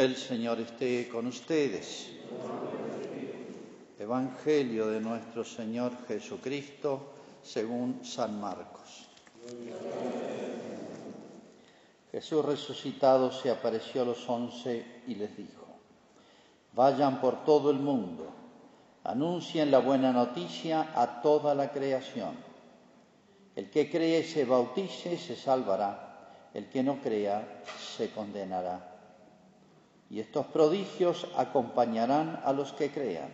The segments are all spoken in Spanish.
El Señor esté con ustedes. Evangelio de nuestro Señor Jesucristo según San Marcos. Jesús resucitado se apareció a los once y les dijo, vayan por todo el mundo, anuncien la buena noticia a toda la creación. El que cree se bautice se salvará, el que no crea se condenará. Y estos prodigios acompañarán a los que crean.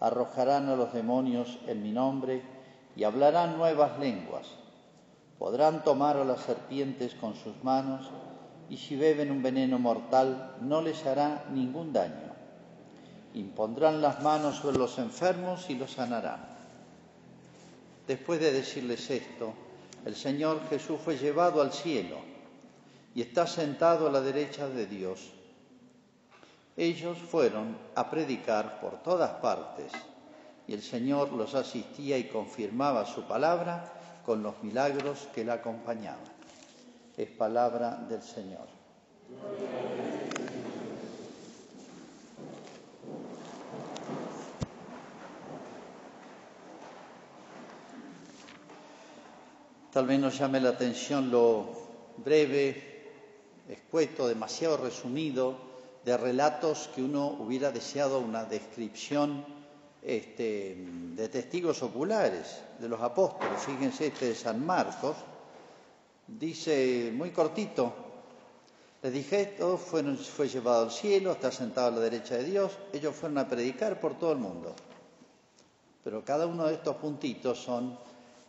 Arrojarán a los demonios en mi nombre y hablarán nuevas lenguas. Podrán tomar a las serpientes con sus manos y si beben un veneno mortal no les hará ningún daño. Impondrán las manos sobre los enfermos y los sanarán. Después de decirles esto, el Señor Jesús fue llevado al cielo y está sentado a la derecha de Dios ellos fueron a predicar por todas partes y el Señor los asistía y confirmaba su palabra con los milagros que la acompañaban. Es palabra del Señor. Tal vez nos llame la atención lo breve, escueto, demasiado resumido de relatos que uno hubiera deseado una descripción este, de testigos oculares de los apóstoles. Fíjense este de San Marcos, dice muy cortito, les dije esto, fue llevado al cielo, está sentado a la derecha de Dios, ellos fueron a predicar por todo el mundo. Pero cada uno de estos puntitos son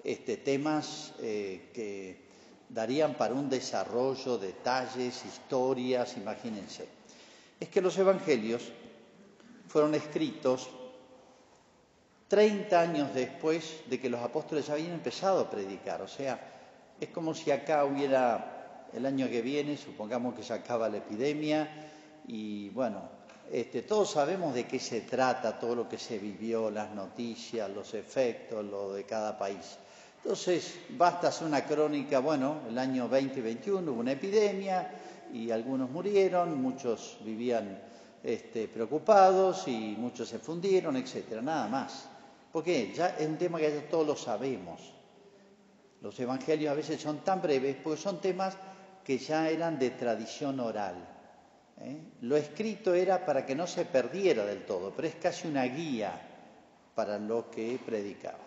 este, temas eh, que darían para un desarrollo, detalles, historias, imagínense es que los evangelios fueron escritos 30 años después de que los apóstoles habían empezado a predicar. O sea, es como si acá hubiera el año que viene, supongamos que se acaba la epidemia y bueno, este, todos sabemos de qué se trata, todo lo que se vivió, las noticias, los efectos, lo de cada país. Entonces, basta hacer una crónica, bueno, el año 2021 hubo una epidemia, y algunos murieron, muchos vivían este, preocupados y muchos se fundieron, etcétera, nada más. Porque ya es un tema que ya todos lo sabemos. Los evangelios a veces son tan breves porque son temas que ya eran de tradición oral. ¿eh? Lo escrito era para que no se perdiera del todo, pero es casi una guía para lo que predicaba.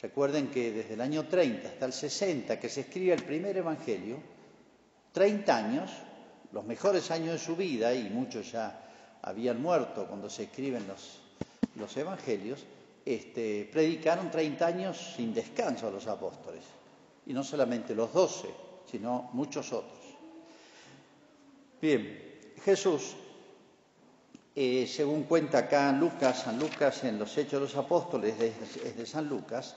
Recuerden que desde el año 30 hasta el 60 que se escribe el primer evangelio, 30 años, los mejores años de su vida, y muchos ya habían muerto cuando se escriben los, evangelios, este, predicaron 30 años sin descanso a los apóstoles. Y no solamente los 12, sino muchos otros. Bien, Jesús, eh, según cuenta acá Lucas, San Lucas en los Hechos de los Apóstoles, es de San Lucas,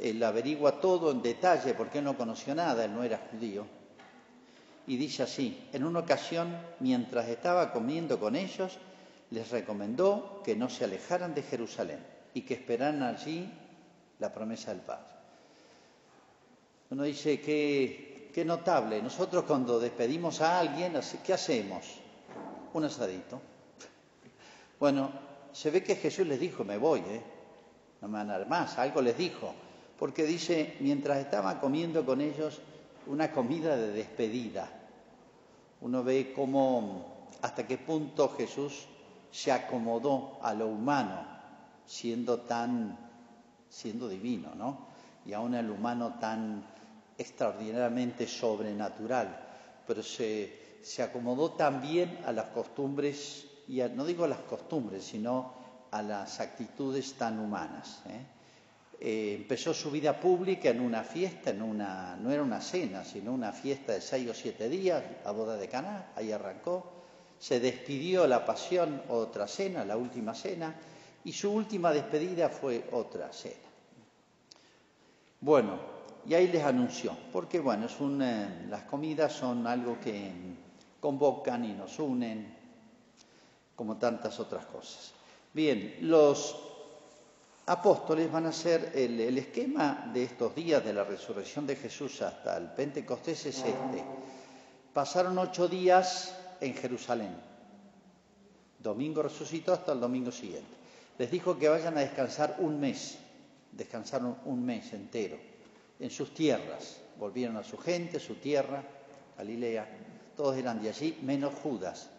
él averigua todo en detalle porque él no conoció nada, él no era judío y dice así, en una ocasión, mientras estaba comiendo con ellos, les recomendó que no se alejaran de Jerusalén y que esperaran allí la promesa del Padre. Uno dice, qué, qué notable, nosotros cuando despedimos a alguien, ¿qué hacemos? Un asadito. Bueno, se ve que Jesús les dijo, me voy, ¿eh? no me van a dar más, algo les dijo, porque dice, mientras estaba comiendo con ellos, una comida de despedida. Uno ve cómo, hasta qué punto Jesús se acomodó a lo humano, siendo tan, siendo divino, ¿no? Y aún el humano tan extraordinariamente sobrenatural, pero se, se acomodó también a las costumbres, y no digo a las costumbres, sino a las actitudes tan humanas. ¿eh? Eh, empezó su vida pública en una fiesta, en una, no era una cena, sino una fiesta de seis o siete días, la boda de Caná, ahí arrancó. Se despidió la pasión, otra cena, la última cena, y su última despedida fue otra cena. Bueno, y ahí les anunció, porque bueno, es eh, las comidas son algo que convocan y nos unen, como tantas otras cosas. Bien, los apóstoles van a ser el, esquema de estos días de la resurrección de Jesús hasta el Pentecostés es este. Pasaron ocho días en Jerusalén, Domingo resucitó hasta el domingo siguiente. Les dijo que vayan a descansar un mes, descansaron un mes entero en sus tierras. Volvieron a su gente, su tierra, Galilea. Todos eran de allí, menos Judas,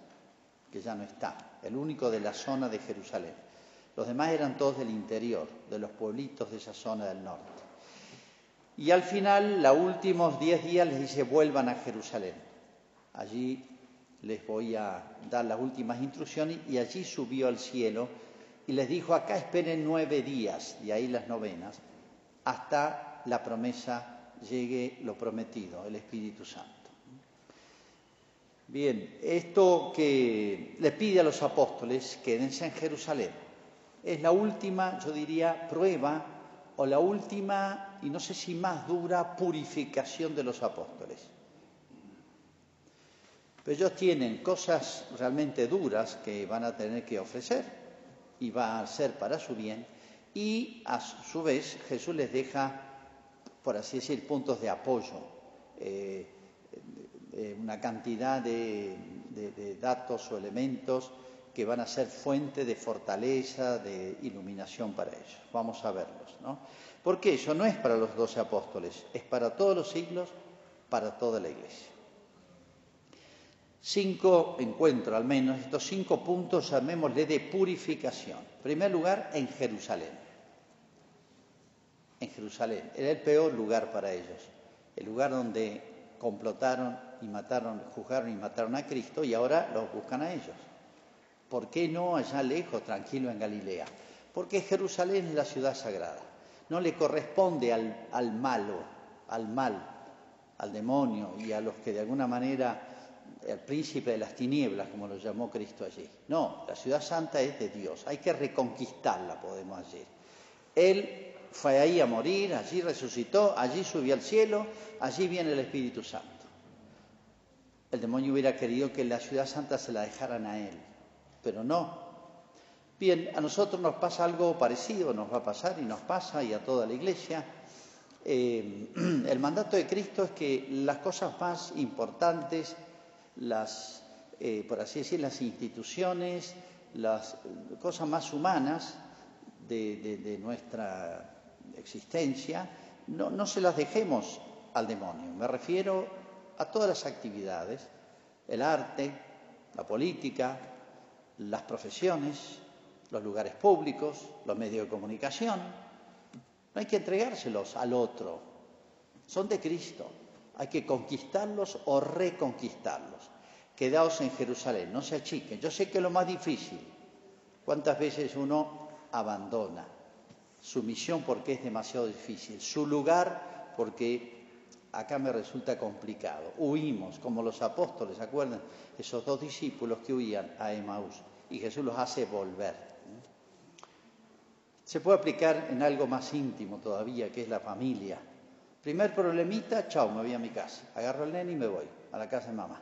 que ya no está, el único de la zona de Jerusalén. Los demás eran todos del interior, de los pueblitos de esa zona del norte. Y al final, los últimos diez días, les dice, vuelvan a Jerusalén. Allí les voy a dar las últimas instrucciones y allí subió al cielo y les dijo, acá esperen nueve días, y ahí las novenas, hasta la promesa llegue lo prometido, el Espíritu Santo. Bien, esto que le pide a los apóstoles, quédense en Jerusalén, es la última, yo diría, prueba o la última, y no sé si más dura, purificación de los apóstoles. Pero ellos tienen cosas realmente duras que van a tener que ofrecer y va a ser para su bien, y a su vez Jesús les deja, por así decir, puntos de apoyo, eh, eh, una cantidad de, de datos o elementos que van a ser fuente de fortaleza, de iluminación para ellos. Vamos a verlos, ¿no? Porque eso no es para los doce apóstoles, es para todos los siglos, para toda la iglesia. Cinco encuentros, al menos, estos cinco puntos, llamémosle de purificación. En primer lugar, en Jerusalén. En Jerusalén. Era el peor lugar para ellos. El lugar donde complotaron y mataron, juzgaron y mataron a Cristo y ahora los buscan a ellos. ¿Por qué no allá lejos, tranquilo en Galilea? Porque Jerusalén es la ciudad sagrada. No le corresponde al, al malo, al mal, al demonio y a los que de alguna manera el príncipe de las tinieblas, como lo llamó Cristo allí. No, la ciudad santa es de Dios, hay que reconquistarla, podemos decir. Él fue ahí a morir, allí resucitó, allí subió al cielo, allí viene el Espíritu Santo. El demonio hubiera querido que la ciudad santa se la dejaran a él, pero no. Bien, a nosotros nos pasa algo parecido, nos va a pasar y nos pasa y a toda la iglesia. Eh, el mandato de Cristo es que las cosas más importantes, las, eh, por así decir, las instituciones, las cosas más humanas de, nuestra existencia, no se las dejemos al demonio. Me refiero a todas las actividades, el arte, la política, las profesiones, los lugares públicos, los medios de comunicación. No hay que entregárselos al otro. Son de Cristo. Hay que conquistarlos o reconquistarlos. Quedaos en Jerusalén, no se achiquen. Yo sé que lo más difícil. ¿Cuántas veces uno abandona su misión porque es demasiado difícil? Su lugar porque acá me resulta complicado. Huimos, como los apóstoles, ¿se acuerdan? Esos dos discípulos que huían a Emaús y Jesús los hace volver. Se puede aplicar en algo más íntimo todavía, que es la familia. Primer problemita, chao, me voy a mi casa. Agarro el nene y me voy a la casa de mamá.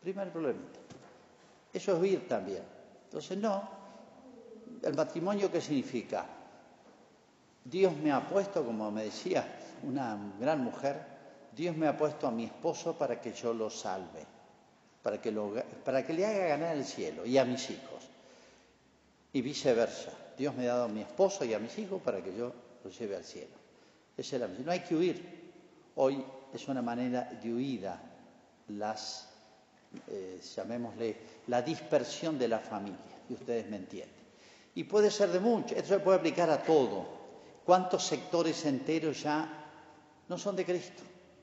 Primer problemita. Eso es huir también. Entonces, no. ¿El matrimonio qué significa? Dios me ha puesto, como me decía una gran mujer, Dios me ha puesto a mi esposo para que yo lo salve, para que, para que le haga ganar el cielo y a mis hijos. Y viceversa. Dios me ha dado a mi esposo y a mis hijos para que yo los lleve al cielo. Esa es la No hay que huir. Hoy es una manera de huida las, eh, llamémosle, la dispersión de la familia, y ustedes me entienden. Y puede ser de mucho, esto se puede aplicar a todo. ¿Cuántos sectores enteros ya no son de Cristo?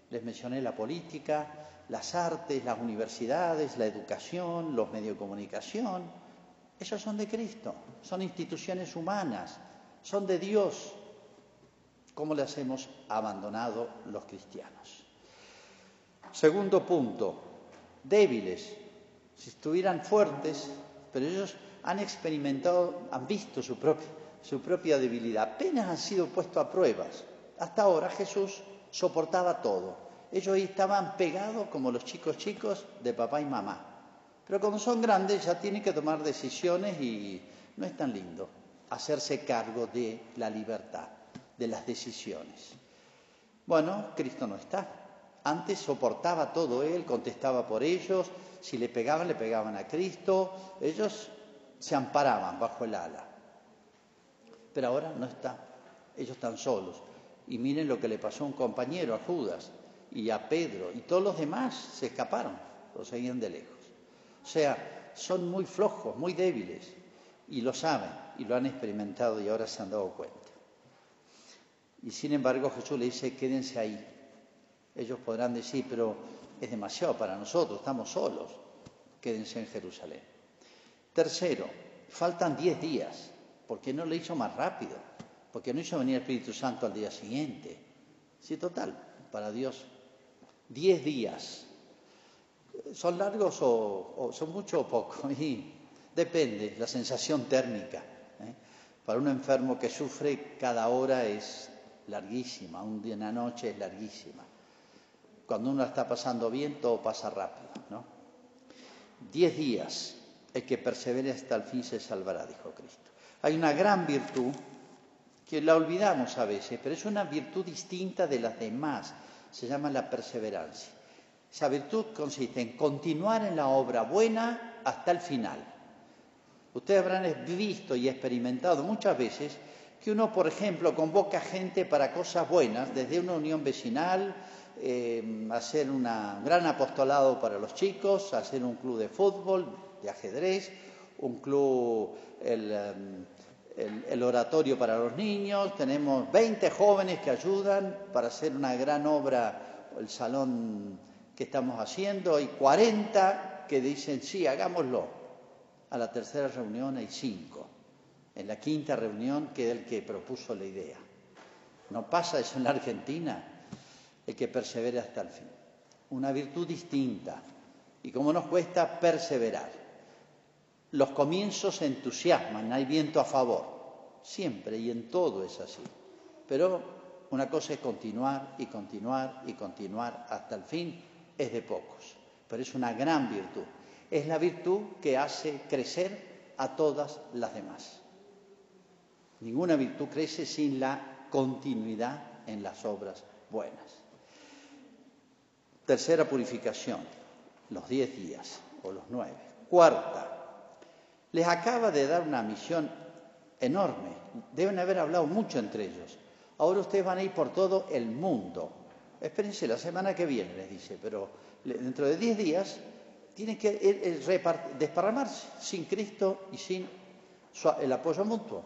Les mencioné la política, las artes, las universidades, la educación, los medios de comunicación. Esos son de Cristo, son instituciones humanas, son de Dios, ¿Cómo les hemos abandonado los cristianos? Segundo punto, débiles. Si estuvieran fuertes, pero ellos han experimentado, han visto su propia, su propia debilidad, apenas han sido puestos a pruebas. Hasta ahora Jesús soportaba todo. Ellos estaban pegados como los chicos chicos de papá y mamá. Pero cuando son grandes ya tienen que tomar decisiones y no es tan lindo hacerse cargo de la libertad de las decisiones. Bueno, Cristo no está. Antes soportaba todo él, contestaba por ellos, si le pegaban, le pegaban a Cristo, ellos se amparaban bajo el ala. Pero ahora no está, ellos están solos. Y miren lo que le pasó a un compañero, a Judas, y a Pedro, y todos los demás se escaparon, lo seguían de lejos. O sea, son muy flojos, muy débiles, y lo saben, y lo han experimentado, y ahora se han dado cuenta. Y sin embargo Jesús le dice, quédense ahí. Ellos podrán decir, pero es demasiado para nosotros, estamos solos, quédense en Jerusalén. Tercero, faltan diez días, ¿por qué no lo hizo más rápido? ¿Por qué no hizo venir el Espíritu Santo al día siguiente? Sí, total, para Dios, diez días. ¿Son largos o, son mucho o poco? Y depende, la sensación térmica. ¿eh? Para un enfermo que sufre, cada hora es larguísima, un día en la noche es larguísima. Cuando uno está pasando bien, todo pasa rápido, ¿no? Diez días, el que persevere hasta el fin se salvará, dijo Cristo. Hay una gran virtud que la olvidamos a veces, pero es una virtud distinta de las demás, se llama la perseverancia. Esa virtud consiste en continuar en la obra buena hasta el final. Ustedes habrán visto y experimentado muchas veces que uno, por ejemplo, convoca gente para cosas buenas, desde una unión vecinal, eh, hacer un gran apostolado para los chicos, hacer un club de fútbol, de ajedrez, un club, el, el, el, oratorio para los niños, tenemos 20 jóvenes que ayudan para hacer una gran obra, el salón que estamos haciendo, y 40 que dicen, sí, hagámoslo. A la tercera reunión hay cinco en la quinta reunión queda el que propuso la idea. No pasa eso en la Argentina, el que persevere hasta el fin. Una virtud distinta. Y cómo nos cuesta perseverar. Los comienzos entusiasman, hay viento a favor, siempre y en todo es así. Pero una cosa es continuar y continuar y continuar hasta el fin, es de pocos, pero es una gran virtud. Es la virtud que hace crecer a todas las demás. Ninguna virtud crece sin la continuidad en las obras buenas. Tercera purificación, los diez días o los nueve. Cuarta, les acaba de dar una misión enorme. Deben haber hablado mucho entre ellos. Ahora ustedes van a ir por todo el mundo. Espérense la semana que viene, les dice, pero dentro de diez días tienen que desparramarse sin Cristo y sin el apoyo mutuo.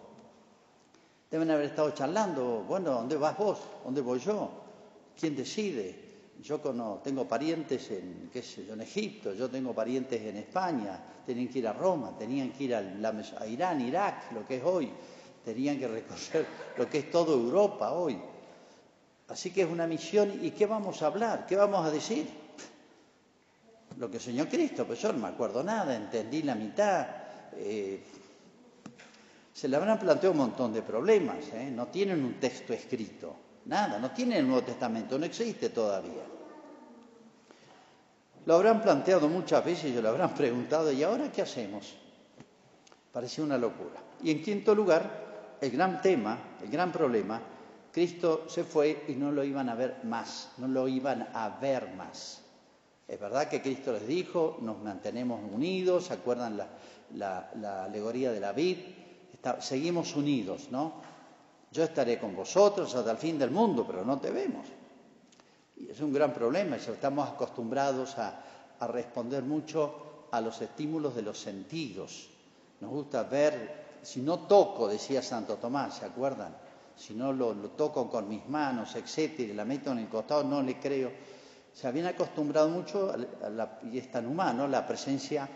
Deben haber estado charlando, bueno, ¿dónde vas vos? ¿Dónde voy yo? ¿Quién decide? Yo tengo parientes en, qué sé en Egipto, yo tengo parientes en España, tenían que ir a Roma, tenían que ir a, Irán, Irak, lo que es hoy, tenían que recorrer lo que es toda Europa hoy. Así que es una misión, ¿y qué vamos a hablar? ¿Qué vamos a decir? Lo que soñó Cristo, pues yo no me acuerdo nada, entendí la mitad. Eh, se le habrán planteado un montón de problemas. ¿eh? No tienen un texto escrito, nada, no tienen el Nuevo Testamento, no existe todavía. Lo habrán planteado muchas veces y lo habrán preguntado, ¿y ahora qué hacemos? Parecía una locura. Y en quinto lugar, el gran tema, el gran problema, Cristo se fue y no lo iban a ver más, no lo iban a ver más. Es verdad que Cristo les dijo, nos mantenemos unidos, ¿se acuerdan la alegoría de la vid? seguimos unidos, ¿no? Yo estaré con vosotros hasta el fin del mundo, pero no te vemos. Y es un gran problema, estamos acostumbrados a, responder mucho a los estímulos de los sentidos. Nos gusta ver, si no toco, decía Santo Tomás, ¿se acuerdan? Si no lo, toco con mis manos, etcétera, y la meto en el costado, no le creo. Se habían acostumbrado mucho, y es tan humano, la presencia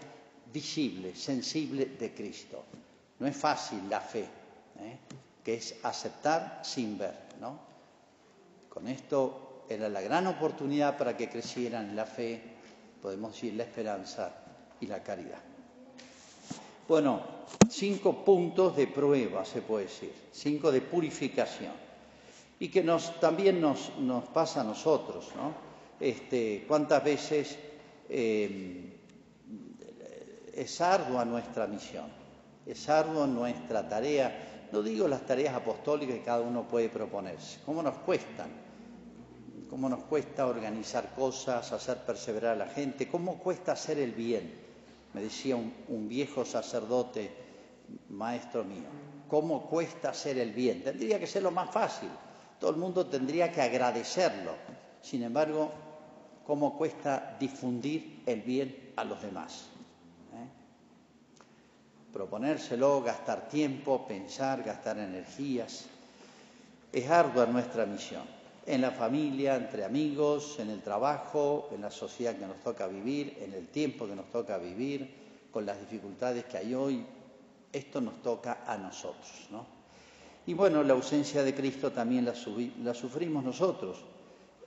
visible, sensible de Cristo. No es fácil la fe, ¿eh? Que es aceptar sin ver. ¿no? Con esto era la gran oportunidad para que crecieran la fe, podemos decir la esperanza y la caridad. Bueno, cinco puntos de prueba, se puede decir, cinco de purificación. Y que nos, también nos, nos, pasa a nosotros, ¿no? Este, ¿Cuántas veces eh, es ardua nuestra misión? Es arduo nuestra tarea, no digo las tareas apostólicas que cada uno puede proponerse, ¿cómo nos cuestan? cómo nos cuesta organizar cosas, hacer perseverar a la gente, cómo cuesta hacer el bien. Me decía un, un viejo sacerdote, maestro mío, cómo cuesta hacer el bien. Tendría que ser lo más fácil, todo el mundo tendría que agradecerlo. Sin embargo, cómo cuesta difundir el bien a los demás. Proponérselo, gastar tiempo, pensar, gastar energías. Es ardua nuestra misión, en la familia, entre amigos, en el trabajo, en la sociedad que nos toca vivir, en el tiempo que nos toca vivir, con las dificultades que hay hoy. Esto nos toca a nosotros, ¿no? Y bueno, la ausencia de Cristo también la, la sufrimos nosotros.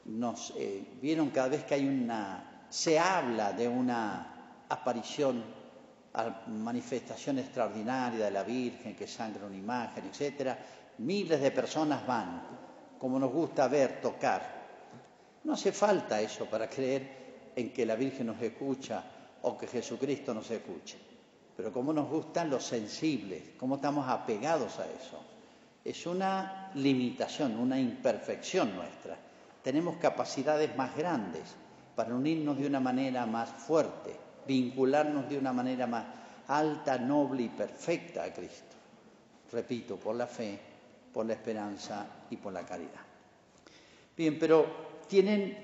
Nos eh, vieron cada vez que hay una, se habla de una aparición, manifestación extraordinaria de la Virgen que sangra una imagen, etcétera. Miles de personas van, como nos gusta ver, tocar. No hace falta eso para creer en que la Virgen nos escucha o que Jesucristo nos escuche. Pero como nos gustan los sensibles, cómo estamos apegados a eso es una limitación, una imperfección nuestra. Tenemos capacidades más grandes para unirnos de una manera más fuerte, vincularnos de una manera más alta, noble y perfecta a Cristo. Repito, por la fe, por la esperanza y por la caridad. Bien, pero tienen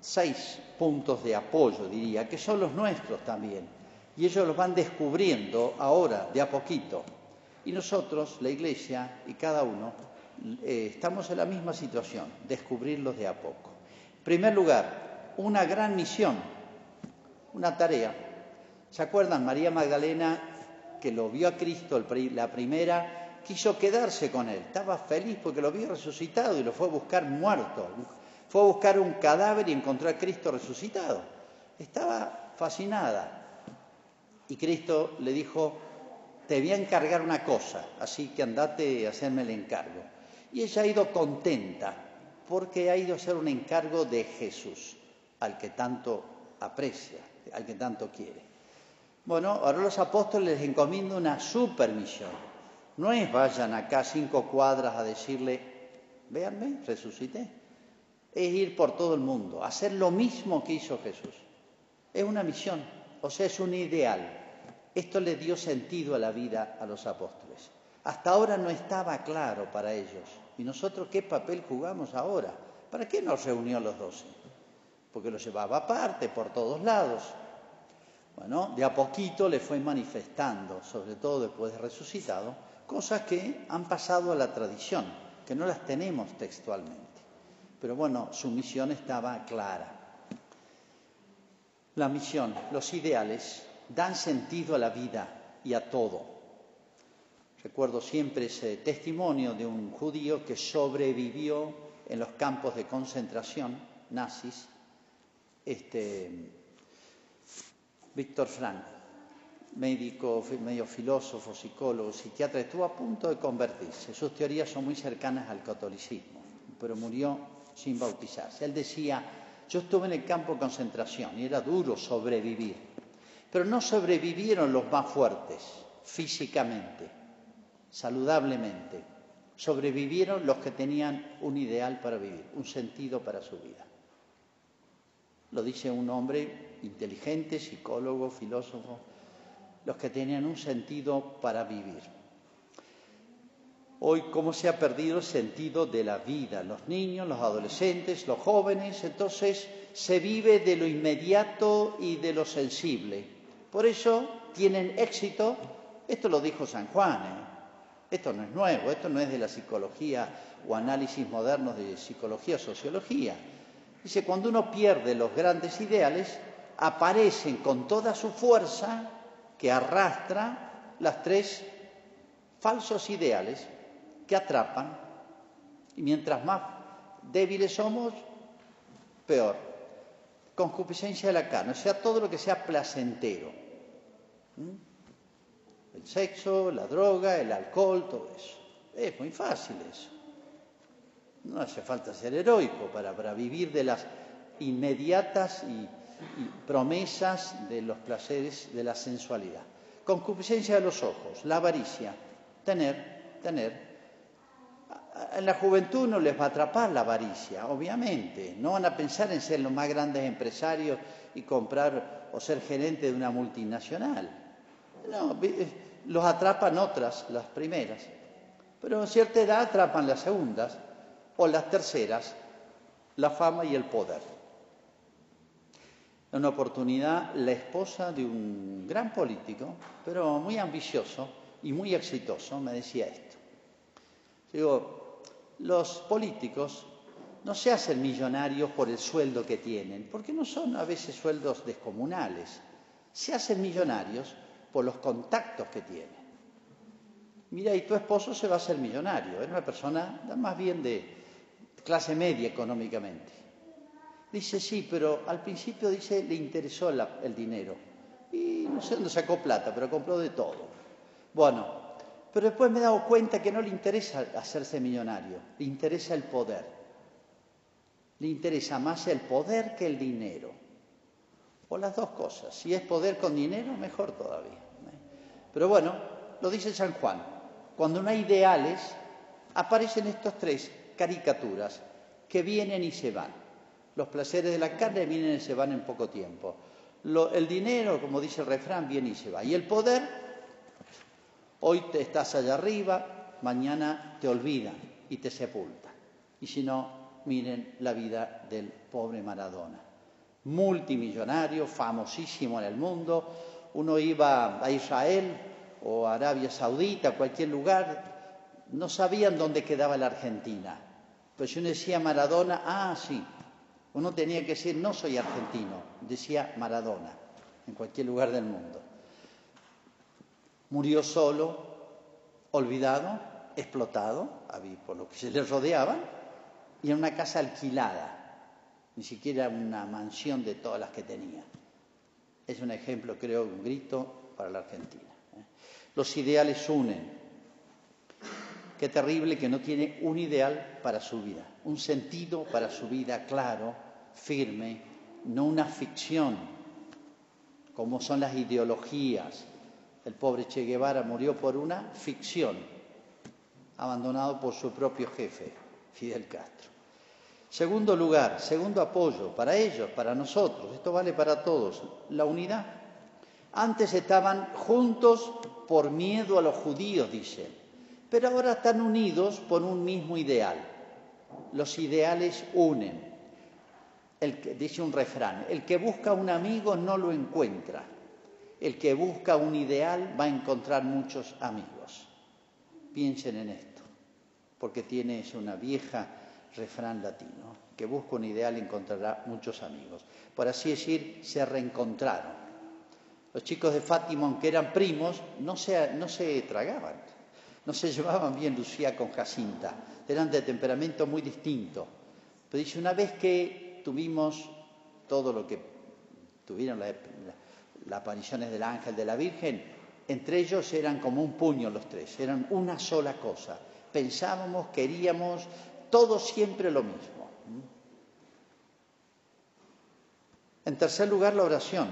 seis puntos de apoyo, diría, que son los nuestros también. Y ellos los van descubriendo ahora, de a poquito. Y nosotros, la Iglesia y cada uno, eh, estamos en la misma situación, descubrirlos de a poco. En primer lugar, una gran misión, una tarea. ¿Se acuerdan? María Magdalena, que lo vio a Cristo la primera, quiso quedarse con él. Estaba feliz porque lo vio resucitado y lo fue a buscar muerto. Fue a buscar un cadáver y encontró a Cristo resucitado. Estaba fascinada. Y Cristo le dijo, te voy a encargar una cosa, así que andate a hacerme el encargo. Y ella ha ido contenta porque ha ido a hacer un encargo de Jesús, al que tanto aprecia, al que tanto quiere. Bueno, ahora los apóstoles les encomiendo una supermisión. No es vayan acá cinco cuadras a decirle, véanme, resucité. Es ir por todo el mundo, hacer lo mismo que hizo Jesús. Es una misión, o sea, es un ideal. Esto le dio sentido a la vida a los apóstoles. Hasta ahora no estaba claro para ellos. ¿Y nosotros qué papel jugamos ahora? ¿Para qué nos reunió los doce? Porque los llevaba aparte, por todos lados. Bueno, de a poquito le fue manifestando, sobre todo después de resucitado, cosas que han pasado a la tradición, que no las tenemos textualmente. Pero bueno, su misión estaba clara. La misión, los ideales, dan sentido a la vida y a todo. Recuerdo siempre ese testimonio de un judío que sobrevivió en los campos de concentración nazis, este, Víctor Frank, médico, medio filósofo, psicólogo, psiquiatra, estuvo a punto de convertirse. Sus teorías son muy cercanas al catolicismo, pero murió sin bautizarse. Él decía, yo estuve en el campo de concentración y era duro sobrevivir pero no sobrevivieron los más fuertes físicamente, saludablemente. Sobrevivieron los que tenían un ideal para vivir, un sentido para su vida. Lo dice un hombre inteligente, psicólogo, filósofo, los que tenían un sentido para vivir. Hoy, ¿cómo se ha perdido el sentido de la vida? Los niños, los adolescentes, los jóvenes, entonces se vive de lo inmediato y de lo sensible. Por eso tienen éxito, esto lo dijo San Juan, ¿eh? esto no es nuevo, esto no es de la psicología o análisis modernos de psicología o sociología. Dice, cuando uno pierde los grandes ideales, aparecen con toda su fuerza que arrastra las tres falsos ideales que atrapan. Y mientras más débiles somos, peor. Concupiscencia de la carne, o sea, todo lo que sea placentero. ¿Mm? El sexo, la droga, el alcohol, todo eso. Es muy fácil eso. No hace falta ser heroico para, vivir de las inmediatas y, promesas de los placeres de la sensualidad. Concupiscencia de los ojos, la avaricia, tener, tener. En la juventud no les va a atrapar la avaricia, obviamente. No van a pensar en ser los más grandes empresarios y comprar o ser gerente de una multinacional. No, los atrapan otras, las primeras. Pero a cierta edad atrapan las segundas o las terceras, la fama y el poder. En una oportunidad, la esposa de un gran político, pero muy ambicioso y muy exitoso, me decía esto. Digo, los políticos no se hacen millonarios por el sueldo que tienen, porque no son a veces sueldos descomunales. Se hacen millonarios por los contactos que tienen. Mira, y tu esposo se va a hacer millonario, es una persona más bien de clase media económicamente. Dice, sí, pero al principio dice, le interesó el dinero. Y no sé dónde sacó plata, pero compró de todo. Bueno, pero después me he dado cuenta que no le interesa hacerse millonario, le interesa el poder. Le interesa más el poder que el dinero. O las dos cosas. Si es poder con dinero, mejor todavía. Pero bueno, lo dice San Juan. Cuando no hay ideales, aparecen estos tres caricaturas que vienen y se van. Los placeres de la carne vienen y se van en poco tiempo. el dinero, como dice el refrán, viene y se va. Y el poder, hoy te estás allá arriba, mañana te olvidan y te sepultan. Y si no, miren la vida del pobre Maradona. Multimillonario, famosísimo en el mundo. Uno iba a Israel o a Arabia Saudita, cualquier lugar, no sabían dónde quedaba la Argentina. Pues si uno decía Maradona, ah, sí. Uno tenía que decir, no soy argentino, decía Maradona, en cualquier lugar del mundo. Murió solo, olvidado, explotado, por lo que se le rodeaban, y en una casa alquilada, ni siquiera una mansión de todas las que tenía. Es un ejemplo, creo, un grito para la Argentina. ¿eh? Los ideales unen. Qué terrible que no tiene un ideal para su vida, un sentido para su vida claro, firme, no una ficción, como son las ideologías. El pobre Che Guevara murió por una ficción, abandonado por su propio jefe, Fidel Castro. Segundo lugar, segundo apoyo para ellos, para nosotros, esto vale para todos, la unidad. Antes estaban juntos por miedo a los judíos, dicen, pero ahora están unidos por un mismo ideal. Los ideales unen. Dice un refrán, el que busca un amigo no lo encuentra. El que busca un ideal va a encontrar muchos amigos. Piensen en esto, porque tienes una vieja refrán latino, que busca un ideal encontrará muchos amigos. Por así decir, se reencontraron. Los chicos de Fátima, aunque eran primos, no se, no se tragaban, no se llevaban bien Lucía con Jacinta, eran de temperamento muy distinto. Pero dice, una vez que tuvimos todo lo que tuvieron las apariciones del ángel de la Virgen, entre ellos eran como un puño los tres, eran una sola cosa. Pensábamos, queríamos, todo siempre lo mismo. En tercer lugar, la oración.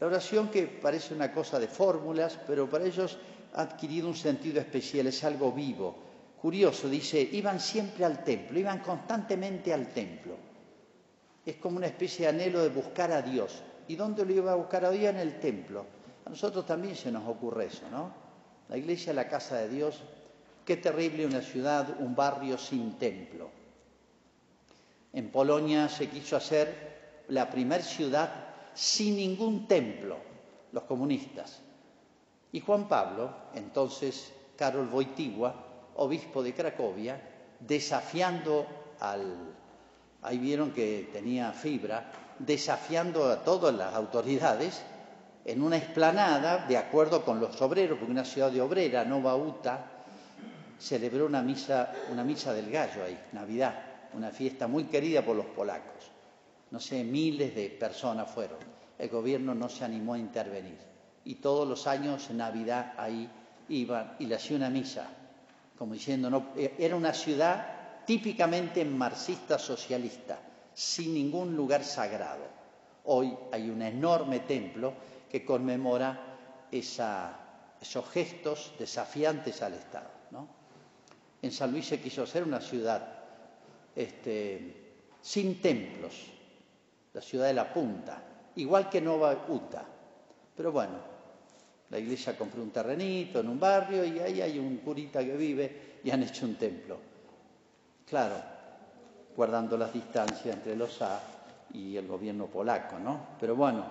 La oración que parece una cosa de fórmulas, pero para ellos ha adquirido un sentido especial, es algo vivo. Curioso, dice, iban siempre al templo, iban constantemente al templo. Es como una especie de anhelo de buscar a Dios. ¿Y dónde lo iba a buscar a Dios? En el templo. A nosotros también se nos ocurre eso, ¿no? La iglesia, la casa de Dios, Qué terrible una ciudad, un barrio sin templo. En Polonia se quiso hacer la primer ciudad sin ningún templo, los comunistas. Y Juan Pablo, entonces Karol Wojtyła, obispo de Cracovia, desafiando al, ahí vieron que tenía fibra, desafiando a todas las autoridades en una explanada, de acuerdo con los obreros, porque una ciudad de obrera, no bauta, celebró una misa, una misa del gallo ahí, Navidad, una fiesta muy querida por los polacos. No sé, miles de personas fueron. El gobierno no se animó a intervenir. Y todos los años en Navidad ahí iban y le hacía una misa, como diciendo, no, e, era una ciudad típicamente marxista socialista, sin ningún lugar sagrado. Hoy hay un enorme templo que conmemora esos gestos desafiantes al Estado. En San Luis se quiso hacer una ciudad este, sin templos, la ciudad de la punta, igual que Nova Uta. Pero bueno, la iglesia compró un terrenito en un barrio y ahí hay un curita que vive y han hecho un templo. Claro, guardando las distancias entre los A y el gobierno polaco, ¿no? Pero bueno,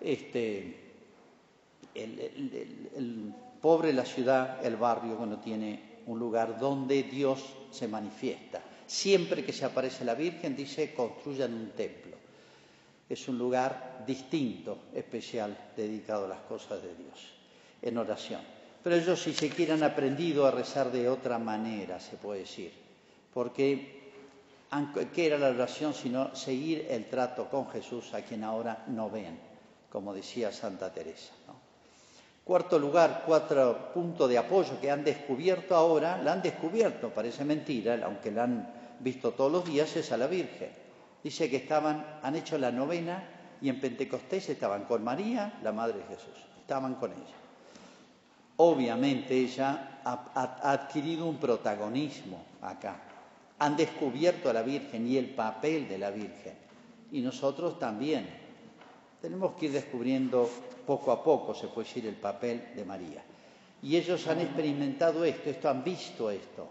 este, el, pobre la ciudad, el barrio, no tiene un lugar donde Dios se manifiesta. Siempre que se aparece la Virgen, dice, construyan un templo. Es un lugar distinto, especial, dedicado a las cosas de Dios, en oración. Pero ellos, si se quieren, han aprendido a rezar de otra manera, se puede decir, porque ¿qué era la oración sino seguir el trato con Jesús a quien ahora no ven, como decía Santa Teresa? Cuarto lugar, cuatro puntos de apoyo que han descubierto ahora, la han descubierto, parece mentira, aunque la han visto todos los días, es a la Virgen. Dice que estaban, han hecho la novena y en Pentecostés estaban con María, la Madre de Jesús, estaban con ella. Obviamente ella ha adquirido un protagonismo acá. Han descubierto a la Virgen y el papel de la Virgen. Y nosotros también. Tenemos que ir descubriendo poco a poco, se puede decir, el papel de María. Y ellos han experimentado esto, esto han visto esto.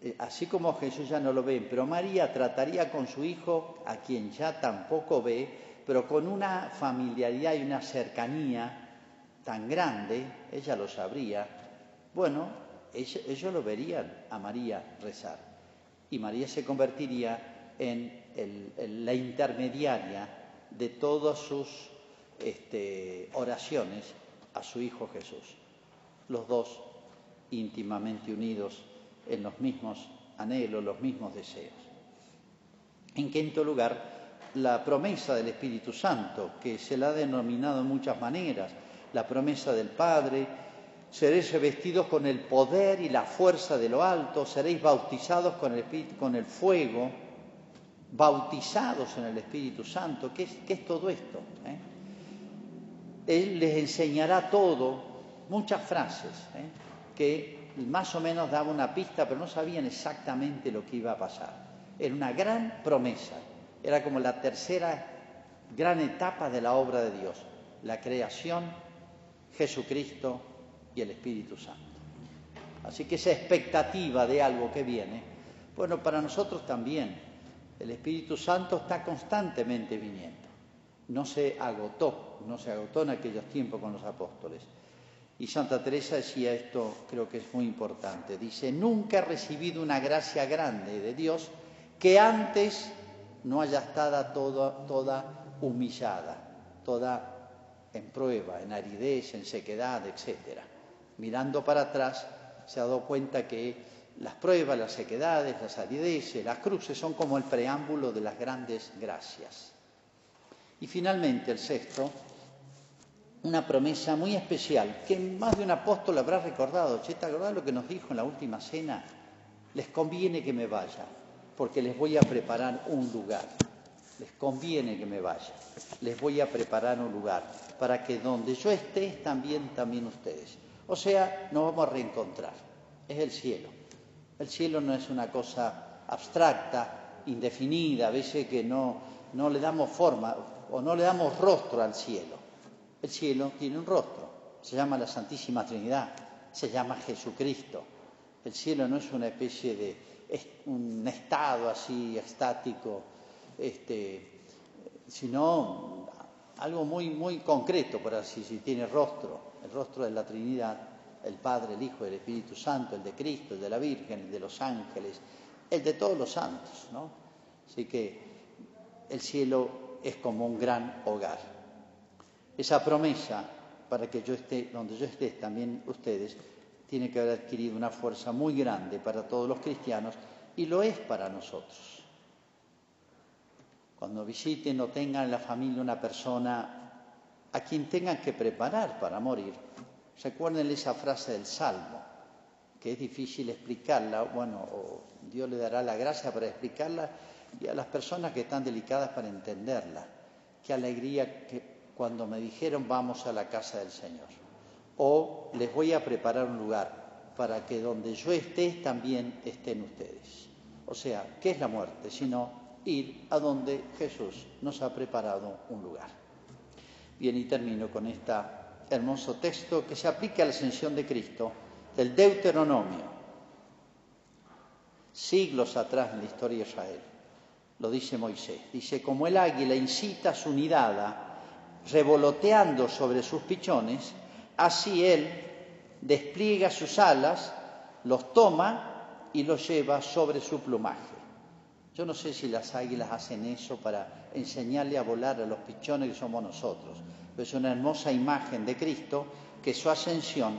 Eh, así como Jesús ya no lo ven, pero María trataría con su hijo, a quien ya tampoco ve, pero con una familiaridad y una cercanía tan grande, ella lo sabría, bueno, ellos, lo verían a María rezar. Y María se convertiría en la intermediaria de todos sus este, oraciones a su Hijo Jesús. Los dos íntimamente unidos en los mismos anhelos, los mismos deseos. En quinto lugar, la promesa del Espíritu Santo, que se la ha denominado en muchas maneras, la promesa del Padre, seréis revestidos con el poder y la fuerza de lo alto, seréis bautizados con el, con el fuego, bautizados en el Espíritu Santo. ¿Qué es, todo esto? Eh? Él les enseñará todo, muchas frases, ¿eh? que más o menos daban una pista, pero no sabían exactamente lo que iba a pasar. Era una gran promesa, era como la tercera gran etapa de la obra de Dios, la creación, Jesucristo y el Espíritu Santo. Así que esa expectativa de algo que viene, bueno, para nosotros también, el Espíritu Santo está constantemente viniendo no se agotó, no se agotó en aquellos tiempos con los apóstoles. Y Santa Teresa decía esto, creo que es muy importante, dice, nunca he recibido una gracia grande de Dios que antes no haya estado toda, humillada, toda en prueba, en aridez, en sequedad, etc. Mirando para atrás, se ha dado cuenta que las pruebas, las sequedades, las arideces, las cruces son como el preámbulo de las grandes gracias. Y finalmente el sexto, una promesa muy especial que más de un apóstol habrá recordado. Che, ¿te acordás lo que nos dijo en la última cena? Les conviene que me vaya, porque les voy a preparar un lugar. Les conviene que me vaya. Les voy a preparar un lugar para que donde yo esté también, también ustedes. O sea, nos vamos a reencontrar. Es el cielo. El cielo no es una cosa abstracta, indefinida, a veces que no, no le damos forma o no le damos rostro al cielo. El cielo tiene un rostro, se llama la Santísima Trinidad, se llama Jesucristo. El cielo no es una especie de un estado así estático, este, sino algo muy, muy concreto, por así decir, tiene rostro, el rostro de la Trinidad, el Padre, el Hijo, el Espíritu Santo, el de Cristo, el de la Virgen, el de los ángeles, el de todos los santos, ¿no? Así que el cielo es como un gran hogar. Esa promesa para que yo esté donde yo esté, también ustedes, tiene que haber adquirido una fuerza muy grande para todos los cristianos y lo es para nosotros. Cuando visiten o tengan en la familia una persona a quien tengan que preparar para morir, recuerden esa frase del Salmo, que es difícil explicarla, bueno, Dios le dará la gracia para explicarla y a las personas que están delicadas para entenderla. Qué alegría que cuando me dijeron vamos a la casa del Señor. O les voy a preparar un lugar. para que donde yo esté también estén ustedes. O sea, ¿qué es la muerte? Sino ir a donde Jesús nos ha preparado un lugar. Bien, y termino con este hermoso texto que se aplica a la ascensión de Cristo, del Deuteronomio, siglos atrás en la historia de Israel. Lo dice Moisés. Dice, como el águila incita su nidada revoloteando sobre sus pichones, así él despliega sus alas, los toma y los lleva sobre su plumaje. Yo no sé si las águilas hacen eso para enseñarle a volar a los pichones que somos nosotros, pero es una hermosa imagen de Cristo que su ascensión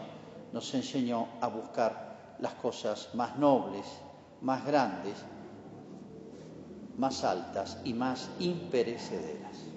nos enseñó a buscar las cosas más nobles, más grandes, más altas y más imperecederas.